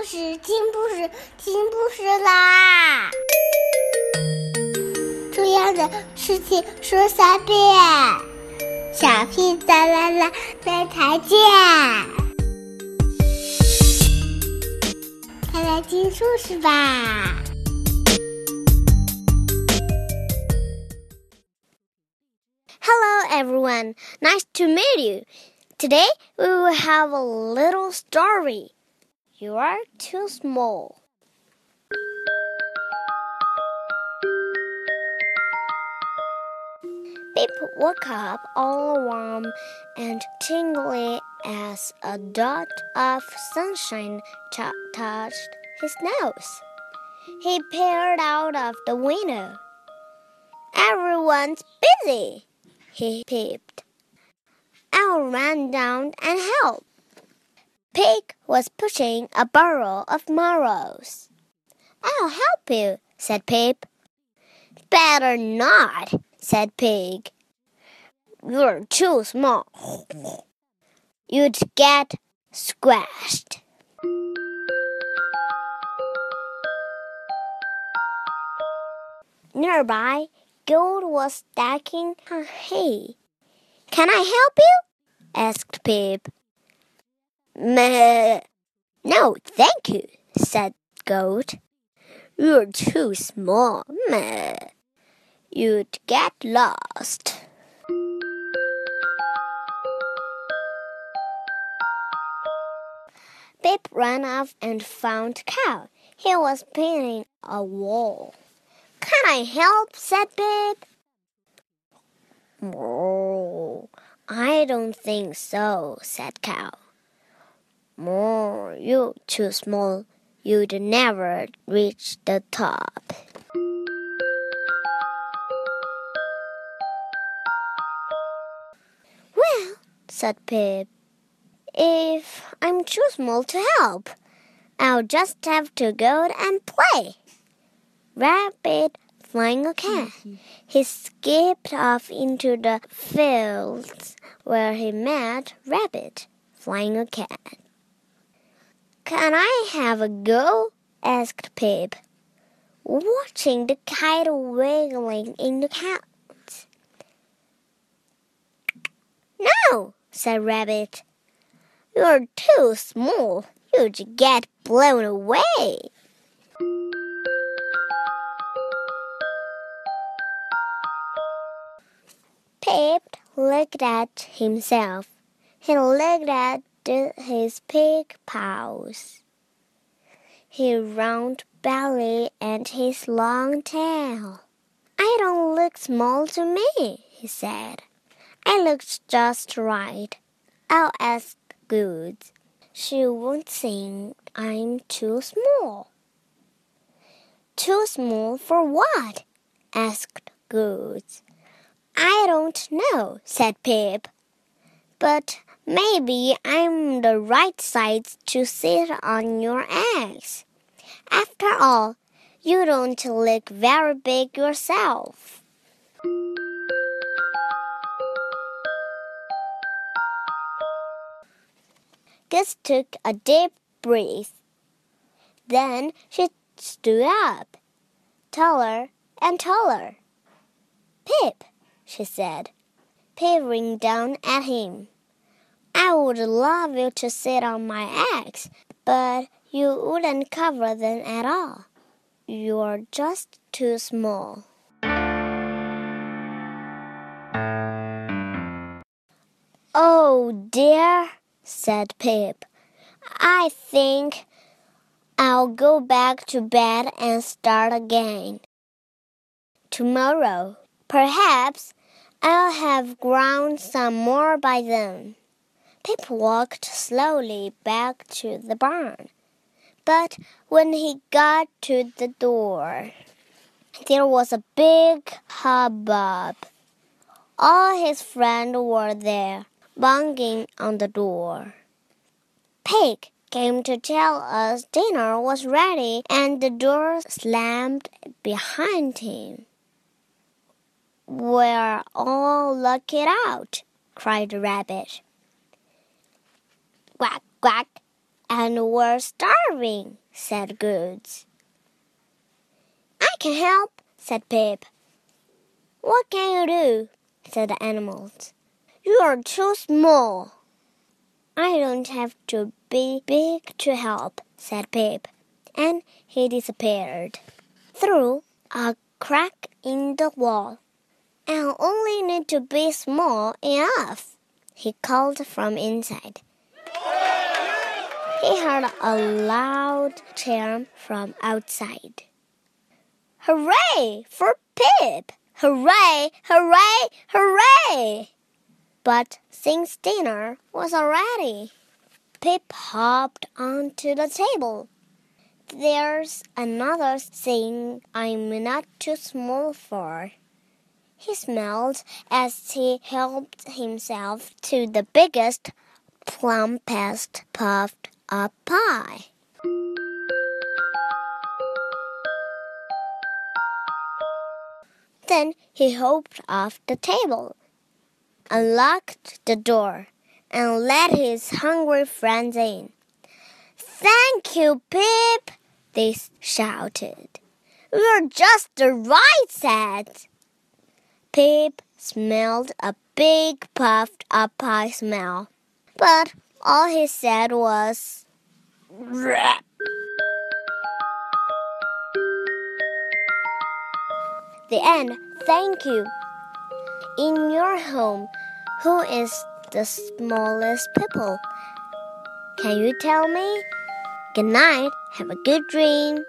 故事，听故事，听故事啦！重要的事情说三遍，小屁哒啦啦，明天见！快来听故事吧！Hello, everyone. Nice to meet you. Today we will have a little story. You are too small. Pip woke up all warm and tingly as a dot of sunshine touched his nose. He peered out of the window. Everyone's busy, he peeped. I'll run down and help. Pig was pushing a barrel of marrows. I'll help you, said Pip. Better not, said Pig. You're too small. You'd get squashed. Nearby, Goat was stacking her hay. Can I help you? asked Pip. Meh. No, thank you, said Goat. You're too small. Meh. You'd get lost. Pip ran off and found Cow. He was painting a wall. Can I help? said Pip. Oh, I don't think so, said Cow. More, you're too small. You'd never reach the top. Well, said Pip, if I'm too small to help, I'll just have to go and play. Rabbit flying a cat. He skipped off into the fields where he met Rabbit flying a cat. Can I have a go? asked Pip, watching the kite wiggling in the clouds. No, said Rabbit. You're too small. You'd get blown away. Pip looked at himself. He looked at his pig paws, his round belly, and his long tail. I don't look small to me, he said. I look just right. I'll ask Goat. She won't think I'm too small. Too small for what? asked Goat. I don't know, said Pip. But maybe I'm the right size to sit on your eggs. After all, you don't look very big yourself. Goose took a deep breath. Then she stood up, taller and taller. Pip, she said, peering down at him. I would love you to sit on my eggs, but you wouldn't cover them at all. You're just too small. Oh dear, said Pip. I think I'll go back to bed and start again. Tomorrow, perhaps I'll have grown some more by then. Pip walked slowly back to the barn. But when he got to the door, there was a big hubbub. All his friends were there, banging on the door. Pig came to tell us dinner was ready, and the door slammed behind him. We're all lucked out, cried the rabbit. Quack, and were starving, said Goose. I can help, said Pip. What can you do? said the animals. You are too small. I don't have to be big to help, said Pip, and he disappeared through a crack in the wall. I only need to be small enough, he called from inside. He heard a loud cheer from outside. Hooray for Pip! Hooray! Hooray! Hooray! But since dinner was already, Pip hopped onto the table. There's another thing I'm not too small for. He smiled as he helped himself to the biggest, plumpest puffed up pie. Then he hopped off the table, unlocked the door, and let his hungry friends in. Thank you, Pip, they shouted. You're just the right set. Pip smelled a big puffed up pie smell, but all he said was, Rap. The end. Thank you. In your home, who is the smallest people? Can you tell me? Good night. Have a good dream.